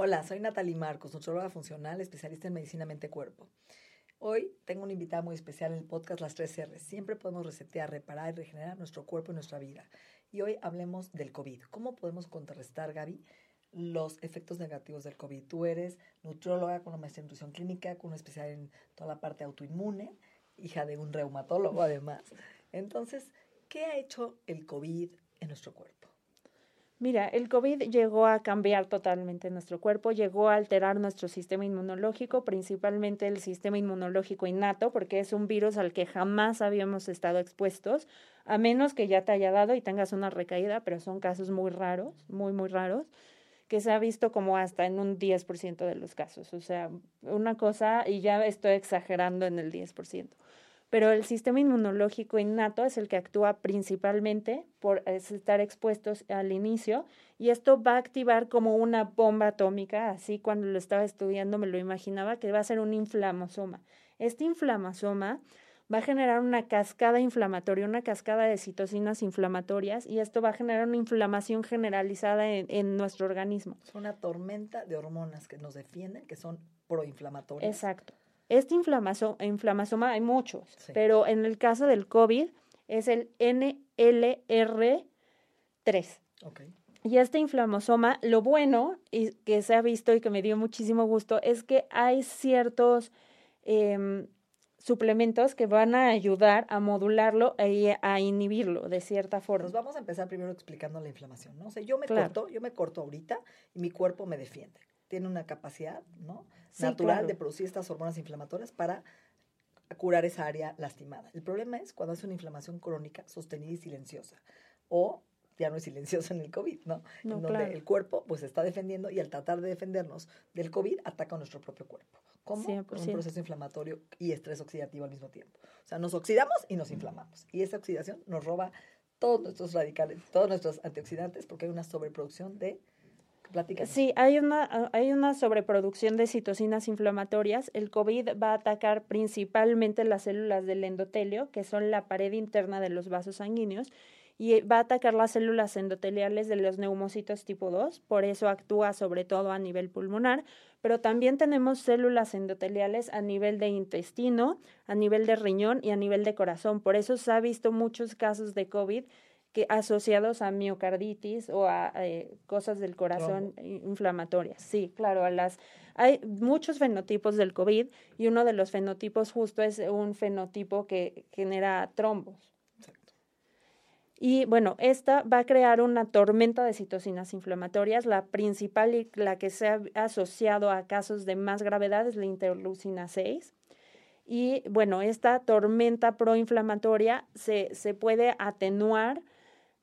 Hola, soy Natalie Marcos, nutróloga funcional, especialista en medicina mente-cuerpo. Hoy tengo una invitada muy especial en el podcast Las 3 R. Siempre podemos resetear, reparar y regenerar nuestro cuerpo y nuestra vida. Y hoy hablemos del COVID. ¿Cómo podemos contrarrestar, Gaby, los efectos negativos del COVID? Tú eres nutróloga con una maestría en nutrición clínica, con una especialidad en toda la parte autoinmune, hija de un reumatólogo además. Entonces, ¿qué ha hecho el COVID en nuestro cuerpo? Mira, el COVID llegó a cambiar totalmente nuestro cuerpo, llegó a alterar nuestro sistema inmunológico, principalmente el sistema inmunológico innato, porque es un virus al que jamás habíamos estado expuestos, a menos que ya te haya dado y tengas una recaída, pero son casos muy raros, muy, muy raros, que se ha visto como hasta en un 10% de los casos. O sea, una cosa, y ya estoy exagerando en el 10% pero el sistema inmunológico innato es el que actúa principalmente por estar expuestos al inicio y esto va a activar como una bomba atómica, así cuando lo estaba estudiando me lo imaginaba que va a ser un inflamosoma. Este inflamosoma va a generar una cascada inflamatoria, una cascada de citocinas inflamatorias y esto va a generar una inflamación generalizada en, en nuestro organismo. Es una tormenta de hormonas que nos defienden, que son proinflamatorias. Exacto. Este inflamasoma hay muchos, sí. pero en el caso del COVID es el NLR3. Okay. Y este inflamosoma, lo bueno y que se ha visto y que me dio muchísimo gusto es que hay ciertos eh, suplementos que van a ayudar a modularlo y a inhibirlo de cierta forma. Nos vamos a empezar primero explicando la inflamación, ¿no? O sea, yo me claro. corto, yo me corto ahorita y mi cuerpo me defiende. Tiene una capacidad, ¿no? Sí, natural claro. de producir estas hormonas inflamatorias para curar esa área lastimada. El problema es cuando hace una inflamación crónica sostenida y silenciosa o ya no es silenciosa en el COVID, ¿no? no en donde claro. el cuerpo pues está defendiendo y al tratar de defendernos del COVID ataca a nuestro propio cuerpo. 100%. Con un proceso inflamatorio y estrés oxidativo al mismo tiempo. O sea, nos oxidamos y nos inflamamos. Y esa oxidación nos roba todos nuestros radicales, todos nuestros antioxidantes porque hay una sobreproducción de Sí, hay una, hay una sobreproducción de citocinas inflamatorias. El COVID va a atacar principalmente las células del endotelio, que son la pared interna de los vasos sanguíneos, y va a atacar las células endoteliales de los neumocitos tipo 2, por eso actúa sobre todo a nivel pulmonar, pero también tenemos células endoteliales a nivel de intestino, a nivel de riñón y a nivel de corazón. Por eso se ha visto muchos casos de COVID que asociados a miocarditis o a eh, cosas del corazón inflamatorias. Sí, claro, a las hay muchos fenotipos del COVID y uno de los fenotipos justo es un fenotipo que genera trombos. Exacto. Y bueno, esta va a crear una tormenta de citocinas inflamatorias. La principal y la que se ha asociado a casos de más gravedad es la interleucina 6. Y bueno, esta tormenta proinflamatoria se, se puede atenuar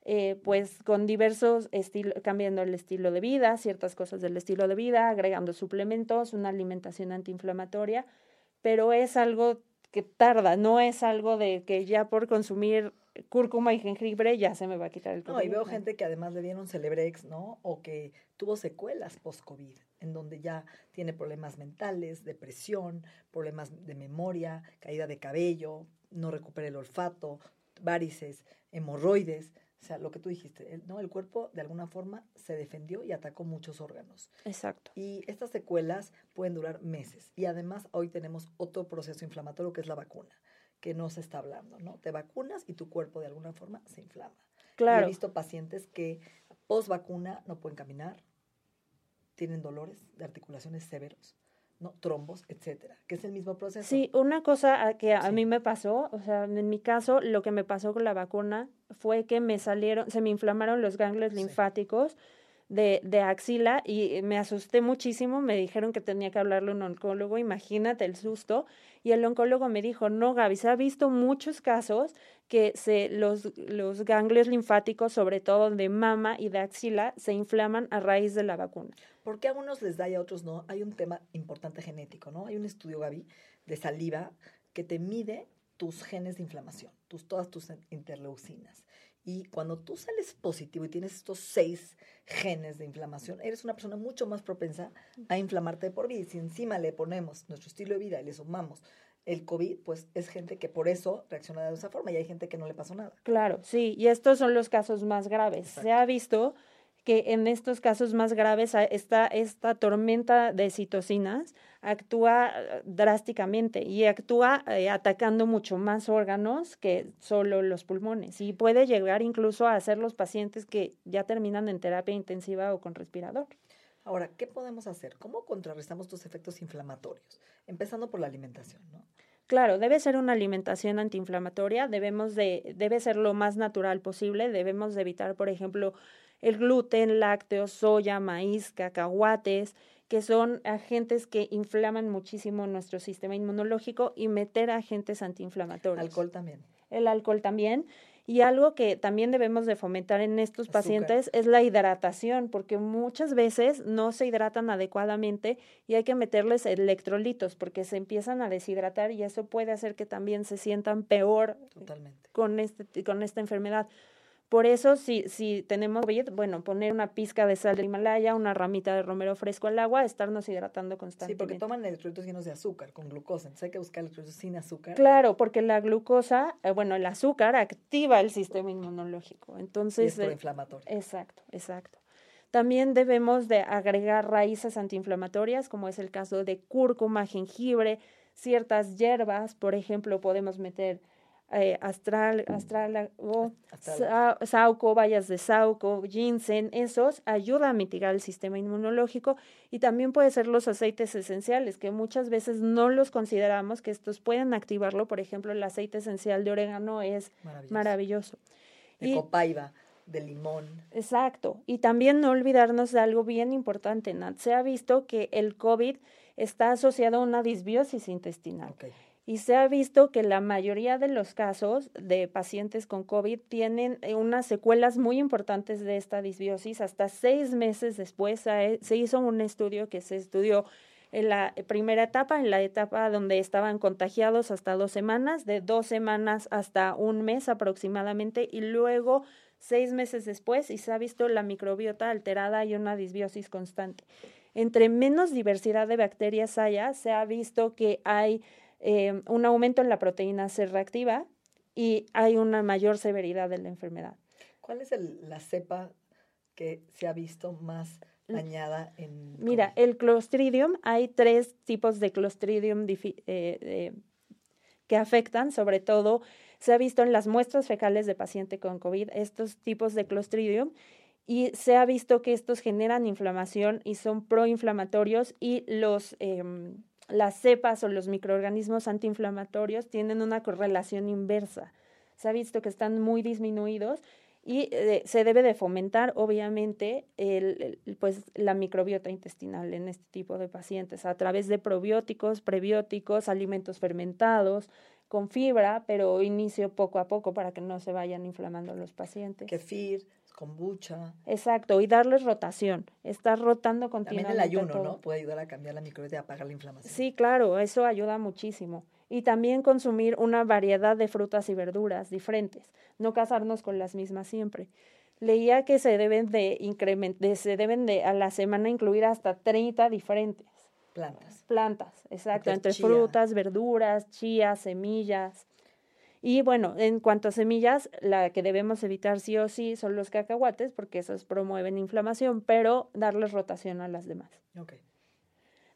eh, pues con diversos estilos, cambiando el estilo de vida, ciertas cosas del estilo de vida, agregando suplementos, una alimentación antiinflamatoria, pero es algo que tarda, no es algo de que ya por consumir cúrcuma y jengibre ya se me va a quitar el COVID. No, y veo gente que además le dieron Celebrex, ¿no? O que tuvo secuelas post-COVID, en donde ya tiene problemas mentales, depresión, problemas de memoria, caída de cabello, no recupera el olfato, varices, hemorroides. O sea, lo que tú dijiste, el, ¿no? El cuerpo de alguna forma se defendió y atacó muchos órganos. Exacto. Y estas secuelas pueden durar meses. Y además hoy tenemos otro proceso inflamatorio que es la vacuna, que no se está hablando, ¿no? Te vacunas y tu cuerpo de alguna forma se inflama. Claro. Y he visto pacientes que post vacuna no pueden caminar, tienen dolores de articulaciones severos. ¿No? trombos, etcétera, que es el mismo proceso. Sí, una cosa que a Sí. mí me pasó, o sea, en mi caso, lo que me pasó con la vacuna fue que me salieron, se me inflamaron los ganglios Sí. linfáticos, de, de, axila y me asusté muchísimo, me dijeron que tenía que hablarle a un oncólogo, imagínate el susto, y el oncólogo me dijo, no, Gaby, se ha visto muchos casos que se, los, los ganglios linfáticos, sobre todo de mama y de axila, se inflaman a raíz de la vacuna. ¿Por qué a unos les da y a otros no? Hay un tema importante genético, ¿no? Hay un estudio, Gaby, de saliva que te mide tus genes de inflamación, tus, todas tus interleucinas. Y cuando tú sales positivo y tienes estos seis genes de inflamación, eres una persona mucho más propensa a inflamarte por vida. Y si encima le ponemos nuestro estilo de vida y le sumamos el COVID, pues es gente que por eso reacciona de esa forma y hay gente que no le pasó nada. Claro, sí, y estos son los casos más graves. Se ha visto que en estos casos más graves esta, esta tormenta de citocinas actúa eh, drásticamente y actúa eh, atacando mucho más órganos que solo los pulmones y puede llegar incluso a ser los pacientes que ya terminan en terapia intensiva o con respirador. Ahora, ¿qué podemos hacer? ¿Cómo contrarrestamos estos efectos inflamatorios? Empezando por la alimentación, ¿no? Claro, debe ser una alimentación antiinflamatoria, debemos de, debe ser lo más natural posible, debemos de evitar, por ejemplo, el gluten, lácteos, soya, maíz, cacahuates, que son agentes que inflaman muchísimo nuestro sistema inmunológico y meter agentes antiinflamatorios. Alcohol también. El alcohol también. Y algo que también debemos de fomentar en estos pacientes es la hidratación, porque muchas veces no se hidratan adecuadamente y hay que meterles electrolitos porque se empiezan a deshidratar y eso puede hacer que también se sientan peor con este con esta enfermedad. Por eso, si, si tenemos bueno, poner una pizca de sal de Himalaya, una ramita de romero fresco al agua, estarnos hidratando constantemente. Sí, porque toman electrolitos llenos de azúcar, con glucosa. Entonces hay que buscar electrolitos sin azúcar. Claro, porque la glucosa, eh, bueno, el azúcar activa el sistema inmunológico. Entonces, y es proinflamatorio. exacto, exacto. También debemos de agregar raíces antiinflamatorias, como es el caso de cúrcuma, jengibre, ciertas hierbas, por ejemplo, podemos meter eh, astral, astral, sauco, bayas de sauco, ginseng, esos ayudan a mitigar el sistema inmunológico y también puede ser los aceites esenciales, que muchas veces no los consideramos, que estos pueden activarlo. Por ejemplo, el aceite esencial de orégano es maravilloso. De copaiba, de limón. Exacto. Y también no olvidarnos de algo bien importante, Nat. Se ha visto que el COVID está asociado a una disbiosis intestinal y se ha visto que la mayoría de los casos de pacientes con COVID tienen eh, unas secuelas muy importantes de esta disbiosis. Hasta seis meses después se hizo un estudio que se estudió en la primera etapa, en la etapa donde estaban contagiados hasta dos semanas, de dos semanas hasta un mes aproximadamente, y luego seis meses después, y se ha visto la microbiota alterada y una disbiosis constante. Entre menos diversidad de bacterias haya, se ha visto que hay eh, un aumento en la proteína C reactiva y hay una mayor severidad de la enfermedad. ¿Cuál es la cepa que se ha visto más dañada en... Mira, el Clostridium, hay tres tipos de Clostridium eh, que afectan, sobre todo se ha visto en las muestras fecales de paciente con COVID, estos tipos de Clostridium, y se ha visto que estos generan inflamación y son proinflamatorios y los... Em, las cepas o los microorganismos antiinflamatorios tienen una correlación inversa. Se ha visto que están muy disminuidos y eh, se debe de fomentar, obviamente, pues, la microbiota intestinal en este tipo de pacientes a través de probióticos, prebióticos, alimentos fermentados, con fibra, pero inicio poco a poco para que no se vayan inflamando los pacientes. Kefir, kombucha. Exacto, y darles rotación, estar rotando continuamente. También el ayuno, ¿no? Puede ayudar a cambiar la microbiota y apagar la inflamación. Sí, claro, eso ayuda muchísimo. Y también consumir una variedad de frutas y verduras diferentes, no casarnos con las mismas siempre. Leía que se deben de incrementar, se deben de a la semana incluir hasta 30 diferentes. Plantas. Plantas, exacto, entre frutas, verduras, chías, semillas. Y bueno, en cuanto a semillas, la que debemos evitar sí o sí son los cacahuates, porque esos promueven inflamación, pero darles rotación a las demás. Okay.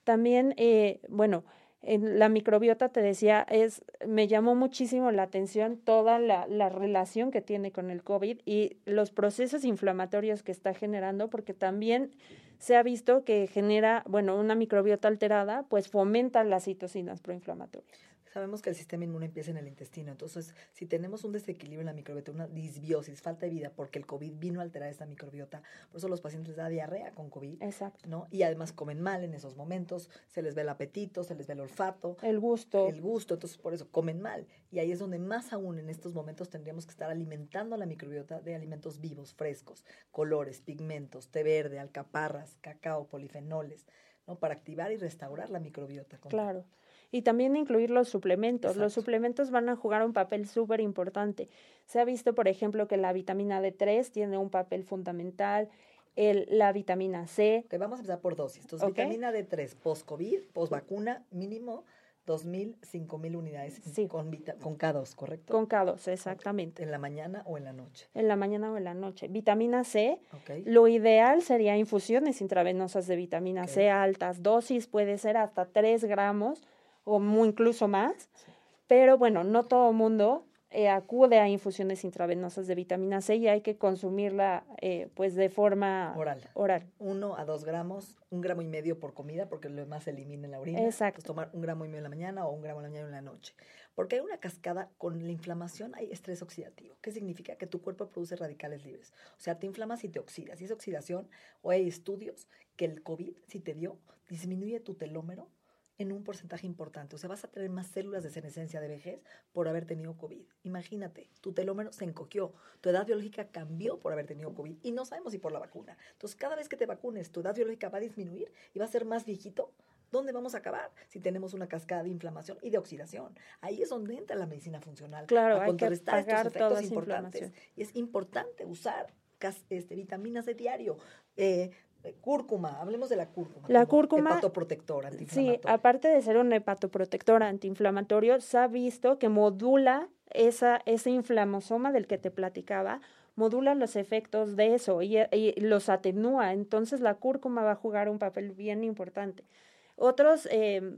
También, eh, bueno, en la microbiota, te decía, es, me llamó muchísimo la atención toda la, la, relación que tiene con el COVID y los procesos inflamatorios que está generando, porque también se ha visto que genera, bueno, una microbiota alterada, pues fomenta las citocinas proinflamatorias. Sabemos que el sistema inmune empieza en el intestino, entonces si tenemos un desequilibrio en la microbiota, una disbiosis, falta de vida, porque el COVID vino a alterar esta microbiota, por eso los pacientes da diarrea con COVID, Exacto. ¿no? Y además comen mal en esos momentos, se les ve el apetito, se les ve el olfato, El gusto. el gusto, entonces por eso comen mal. Y ahí es donde más aún en estos momentos tendríamos que estar alimentando a la microbiota de alimentos vivos, frescos, colores, pigmentos, té verde, alcaparras, cacao, polifenoles, ¿no? Para activar y restaurar la microbiota. con- Claro. Y también incluir los suplementos. Los suplementos van a jugar un papel súper importante. Se ha visto, por ejemplo, que la vitamina D3 tiene un papel fundamental, el, la vitamina C. Ok, vamos a empezar por dosis. Entonces, vitamina D3, post-COVID, post-vacuna, mínimo 2.000, 5.000 unidades Sí. con, vita- con K2, ¿correcto? Con K2, exactamente. En la mañana o en la noche. En la mañana o en la noche. Vitamina C, lo ideal sería infusiones intravenosas de vitamina. C altas dosis, puede ser hasta 3 gramos o incluso más. Pero bueno, no todo mundo eh, acude a infusiones intravenosas de vitamina C y hay que consumirla eh, pues de forma Oral. oral. Uno a dos gramos, un gramo y medio por comida, porque lo demás se elimina en la orina. Exacto. Entonces, tomar un gramo y medio en la mañana o un gramo en la mañana y en la noche. Porque hay una cascada con la inflamación, hay estrés oxidativo. ¿Qué significa? Que tu cuerpo produce radicales libres. O sea, te inflamas y te oxidas. Y esa oxidación, o hay estudios que el COVID, si te dio, disminuye tu telómero en un porcentaje importante. O sea, vas a tener más células de senescencia de vejez por haber tenido COVID. Imagínate, tu telómero se encogió, tu edad biológica cambió por haber tenido COVID y no sabemos si por la vacuna. Entonces, cada vez que te vacunes, tu edad biológica va a disminuir y va a ser más viejito. ¿Dónde vamos a acabar? Si tenemos una cascada de inflamación y de oxidación. Ahí es donde entra la medicina funcional. Claro, a hay que contrarrestar estos apagar efectos importantes. Y es importante usar este, vitaminas de diario. Eh, cúrcuma, hablemos de la cúrcuma. La cúrcuma, Hepatoprotector, Sí, antiinflamatorio. aparte de ser un hepatoprotector antiinflamatorio, se ha visto que modula esa, ese inflamosoma del que te platicaba, modula los efectos de eso y, y los atenúa. Entonces la cúrcuma va a jugar un papel bien importante. Otros eh,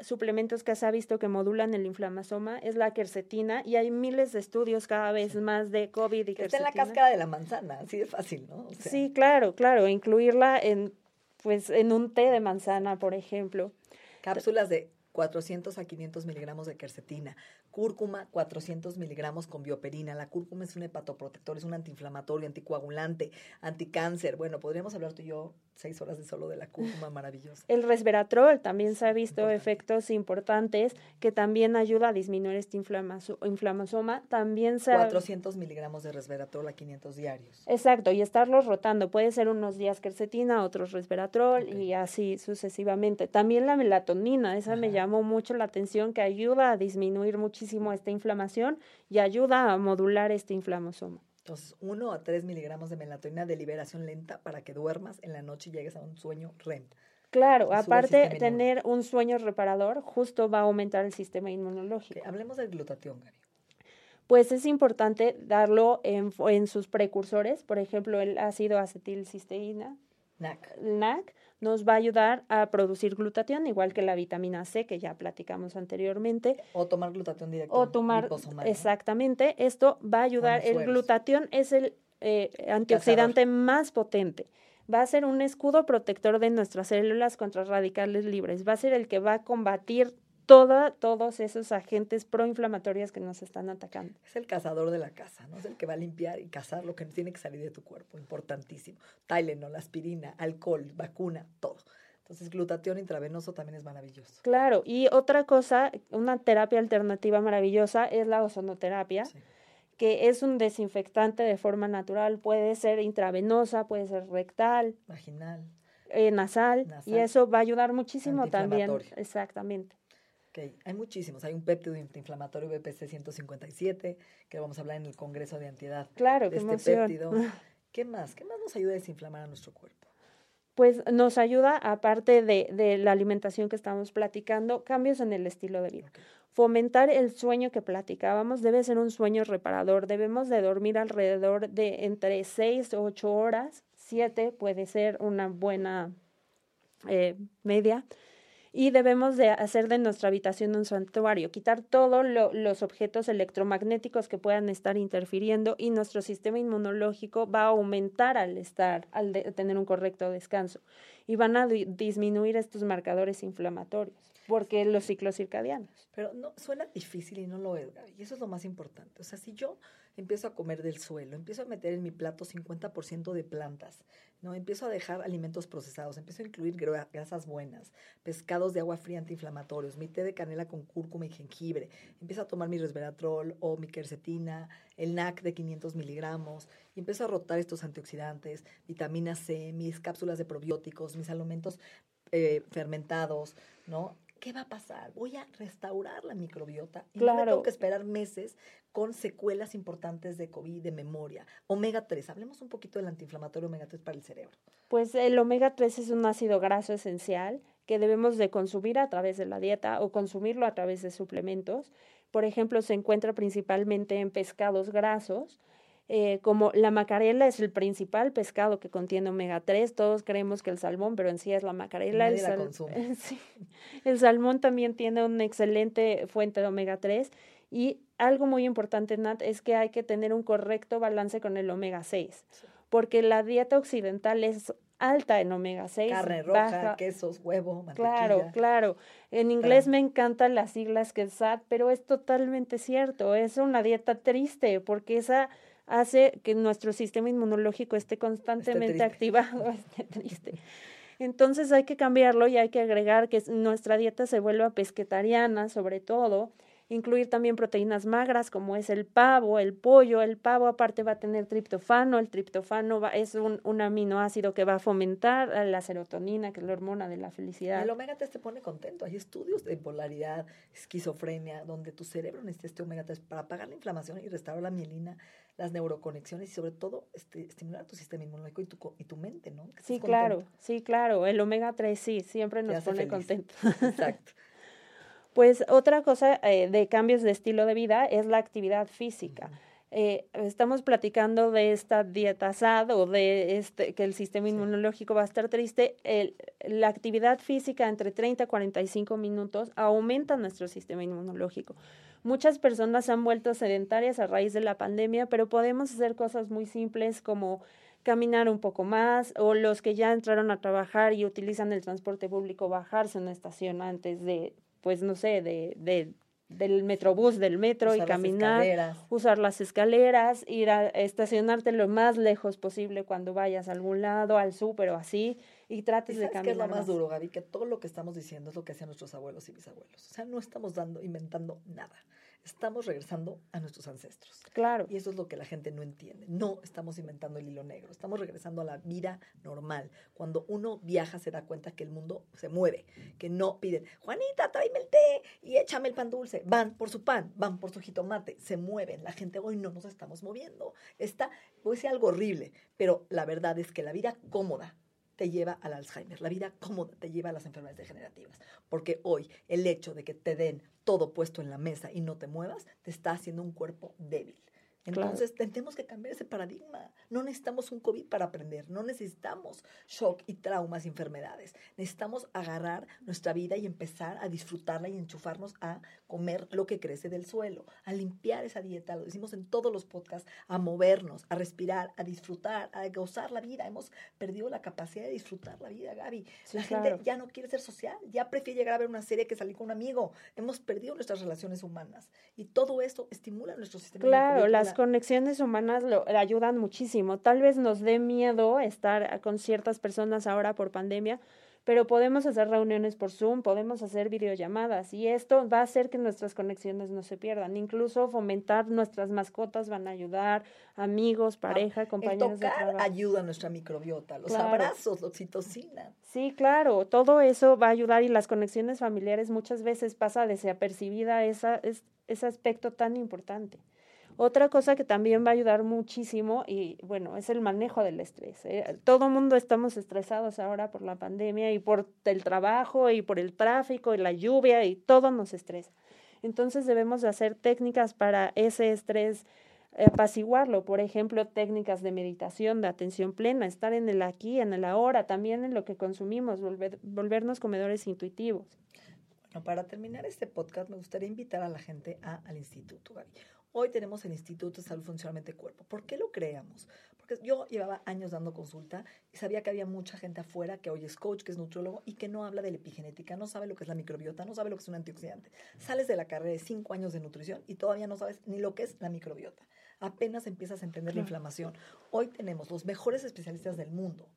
suplementos que se ha visto que modulan el inflamosoma es la quercetina y hay miles de estudios cada vez más de COVID y que está en la cáscara de la manzana, así de fácil, ¿no? O sea, Sí, claro, claro, incluirla en pues en un té de manzana, por ejemplo. Cápsulas de 400 a 500 miligramos de quercetina. Cúrcuma, 400 miligramos con bioperina. La cúrcuma es un hepatoprotector, es un antiinflamatorio, anticoagulante, anticáncer. Bueno, podríamos hablar tú y yo seis horas de solo de la cúrcuma maravillosa. El resveratrol también se ha visto Importante. efectos importantes que también ayuda a disminuir este inflamosoma. También se ha- 400 miligramos de resveratrol a 500 diarios. Exacto, y estarlos rotando. Puede ser unos días quercetina, otros resveratrol y así sucesivamente. También la melatonina, esa me llamó mucho la atención, que ayuda a disminuir muchísimo esta inflamación y ayuda a modular este inflamosoma. Entonces, 1 a 3 miligramos de melatonina de liberación lenta para que duermas en la noche y llegues a un sueño REM. Claro, aparte tener un sueño reparador justo va a aumentar el sistema inmunológico. hablemos del glutatión, Gaby. Pues es importante darlo en, en sus precursores, por ejemplo, el ácido acetilcisteína, NAC. NAC, nos va a ayudar a producir glutatión, igual que la vitamina C que ya platicamos anteriormente. O tomar glutatión directo. O tomar, exactamente, esto va a ayudar, el glutatión es el eh, antioxidante más potente. Va a ser un escudo protector de nuestras células contra radicales libres. Va a ser el que va a combatir toda, todos esos agentes proinflamatorios que nos están atacando. Es el cazador de la casa, ¿no? Es el que va a limpiar y cazar lo que tiene que salir de tu cuerpo. Importantísimo. Tylenol, aspirina, alcohol, vacuna, todo. Entonces, glutatión intravenoso también es maravilloso. Claro, y otra cosa, una terapia alternativa maravillosa es la ozonoterapia, Sí. que es un desinfectante de forma natural, puede ser intravenosa, puede ser rectal, Vaginal. eh, nasal, y Nasal. eso va a ayudar muchísimo también. Exactamente. Hay muchísimos. Hay un péptido antiinflamatorio BPC 157, que vamos a hablar en el Congreso de Antiedad. Claro, de qué este emoción. péptido. ¿Qué más? ¿Qué más nos ayuda a desinflamar a nuestro cuerpo? Pues nos ayuda, aparte de, de la alimentación que estamos platicando, cambios en el estilo de vida. Fomentar el sueño que platicábamos debe ser un sueño reparador. Debemos de dormir alrededor de entre 6 o 8 horas. 7 puede ser una buena eh, media. Y debemos de hacer de nuestra habitación un santuario, quitar todos los objetos electromagnéticos que puedan estar interfiriendo y nuestro sistema inmunológico va a aumentar al estar, al tener un correcto descanso y van a disminuir estos marcadores inflamatorios porque los ciclos circadianos. Pero no suena difícil y no lo es, Y eso es lo más importante. O sea, si yo empiezo a comer del suelo, empiezo a meter en mi plato 50% de plantas, ¿no? Empiezo a dejar alimentos procesados, empiezo a incluir grasas buenas, pescados de agua fría antiinflamatorios, mi té de canela con cúrcuma y jengibre, empiezo a tomar mi resveratrol o mi quercetina, el NAC de 500 miligramos, y empiezo a rotar estos antioxidantes, vitamina C, mis cápsulas de probióticos, mis alimentos eh, fermentados, ¿no? ¿qué va a pasar? Voy a restaurar la microbiota y no tengo que esperar meses con secuelas importantes de COVID, de memoria. Omega 3, hablemos un poquito del antiinflamatorio omega 3 para el cerebro. Pues el omega 3 es un ácido graso esencial que debemos de consumir a través de la dieta o consumirlo a través de suplementos. Por ejemplo, se encuentra principalmente en pescados grasos, eh, como la macarela es el principal pescado que contiene omega 3, todos creemos que el salmón, pero en sí es la macarela. El, el salmón también tiene una excelente fuente de omega 3 y algo muy importante, Nat, es que hay que tener un correcto balance con el omega 6, porque la dieta occidental es alta en omega 6. Carne roja, quesos, huevo, mantequilla. Claro, claro. En inglés me encantan las siglas que es SAT, pero es totalmente cierto. Es una dieta triste porque esa hace que nuestro sistema inmunológico esté constantemente activado, esté triste. Entonces hay que cambiarlo y hay que agregar que nuestra dieta se vuelva pesquetariana, sobre todo, incluir también proteínas magras como es el pavo, el pollo. El pavo aparte va a tener triptofano, el triptofano va, es un, un, aminoácido que va a fomentar la serotonina, que es la hormona de la felicidad. El omega 3 te pone contento. Hay estudios de polaridad, esquizofrenia, donde tu cerebro necesita este omega 3 para apagar la inflamación y restaurar la mielina, las neuroconexiones y sobre todo este, estimular tu sistema inmunológico y tu, y tu mente, ¿no? sí, claro, sí, claro. El omega 3 sí, siempre nos pone contento. Exacto. Pues otra cosa eh, de cambios de estilo de vida es la actividad física. Eh, estamos platicando de esta dieta SAD o de este, que el sistema inmunológico va a estar triste. la actividad física entre 30 y 45 minutos aumenta nuestro sistema inmunológico. Muchas personas han vuelto sedentarias a raíz de la pandemia, pero podemos hacer cosas muy simples como caminar un poco más o los que ya entraron a trabajar y utilizan el transporte público, bajarse en una estación antes de pues no sé, de, de del metrobús, del metro y caminar, usar las escaleras, ir a estacionarte lo más lejos posible cuando vayas a algún lado, al súper o así, y trates de caminar. ¿Qué es lo más, duro, Gaby? Que todo lo que estamos diciendo es lo que hacían nuestros abuelos y bisabuelos. O sea, no estamos dando, inventando nada estamos regresando a nuestros ancestros. Claro. Y eso es lo que la gente no entiende. No estamos inventando el hilo negro, estamos regresando a la vida normal. Cuando uno viaja se da cuenta que el mundo se mueve, que no piden, Juanita, tráeme el té y échame el pan dulce. Van por su pan, van por su jitomate, se mueven. La gente hoy no nos estamos moviendo. Está, puede ser algo horrible, pero la verdad es que la vida cómoda te lleva al Alzheimer. La vida cómoda te lleva a las enfermedades degenerativas. Porque hoy el hecho de que te den todo puesto en la mesa y no te muevas, te está haciendo un cuerpo débil. Entonces, tenemos que cambiar ese paradigma. No necesitamos un COVID para aprender, no necesitamos shock y traumas y enfermedades. Necesitamos agarrar nuestra vida y empezar a disfrutarla y enchufarnos a comer lo que crece del suelo, a limpiar esa dieta, lo decimos en todos los podcasts, a movernos, a respirar, a disfrutar, a gozar la vida. Hemos perdido la capacidad de disfrutar la vida, Gaby. la gente ya no quiere ser social, ya prefiere llegar a ver una serie que salir con un amigo. Hemos perdido nuestras relaciones humanas y todo esto estimula nuestro sistema. Claro, las conexiones humanas lo ayudan muchísimo. Tal vez nos dé miedo estar con ciertas personas ahora por pandemia, pero podemos hacer reuniones por Zoom, podemos hacer videollamadas y esto va a hacer que nuestras conexiones no se pierdan. Incluso fomentar nuestras mascotas van a ayudar, amigos, ah, pareja, compañeros de trabajo. ayuda a nuestra microbiota, los abrazos, la oxitocina. Sí, claro, todo eso va a ayudar y las conexiones familiares muchas veces pasa desapercibida esa, es, ese aspecto tan importante. Otra cosa que también va a ayudar muchísimo y bueno, es el manejo del estrés. ¿eh? Todo mundo estamos estresados ahora por la pandemia y por el trabajo y por el tráfico y la lluvia y todo nos estresa. Entonces debemos de hacer técnicas para ese estrés apaciguarlo. Por ejemplo, técnicas de meditación, de atención plena, estar en el aquí, en el ahora, también en lo que consumimos, volver, volvernos comedores intuitivos. Bueno, para terminar este podcast, me gustaría invitar a la gente a, al instituto, Gaby. Hoy tenemos el Instituto de Salud Funcionalmente Cuerpo. ¿Por qué lo creamos? Porque yo llevaba años dando consulta y sabía que había mucha gente afuera que hoy es coach, que es nutriólogo y que no habla de la epigenética, no sabe lo que es la microbiota, no sabe lo que es un antioxidante. Sales de la carrera de cinco años de nutrición y todavía no sabes ni lo que es la microbiota. Apenas empiezas a entender la inflamación. Hoy tenemos los mejores especialistas del mundo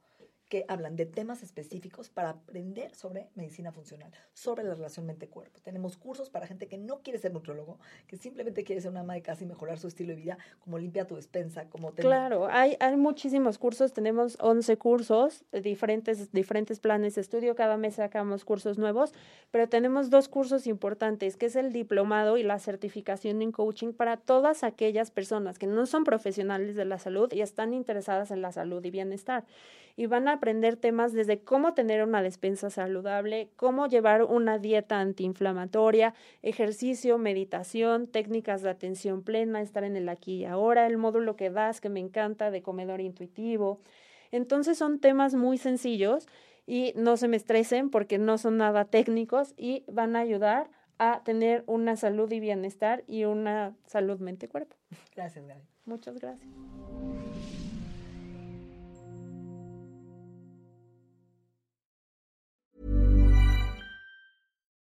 que hablan de temas específicos para aprender sobre medicina funcional, sobre la relación mente-cuerpo. Tenemos cursos para gente que no quiere ser nutriólogo, que simplemente quiere ser una ama de casa y mejorar su estilo de vida, como limpia tu despensa, como... Claro, hay, hay muchísimos cursos, tenemos 11 cursos, diferentes, diferentes planes de estudio, cada mes sacamos cursos nuevos, pero tenemos dos cursos importantes, que es el diplomado y la certificación en coaching para todas aquellas personas que no son profesionales de la salud y están interesadas en la salud y bienestar. Y van a aprender temas desde cómo tener una despensa saludable, cómo llevar una dieta antiinflamatoria, ejercicio, meditación, técnicas de atención plena, estar en el aquí y ahora, el módulo que das que me encanta de comedor intuitivo. Entonces son temas muy sencillos y no se me estresen porque no son nada técnicos y van a ayudar a tener una salud y bienestar y una salud mente-cuerpo. Gracias, Gaby. Muchas gracias.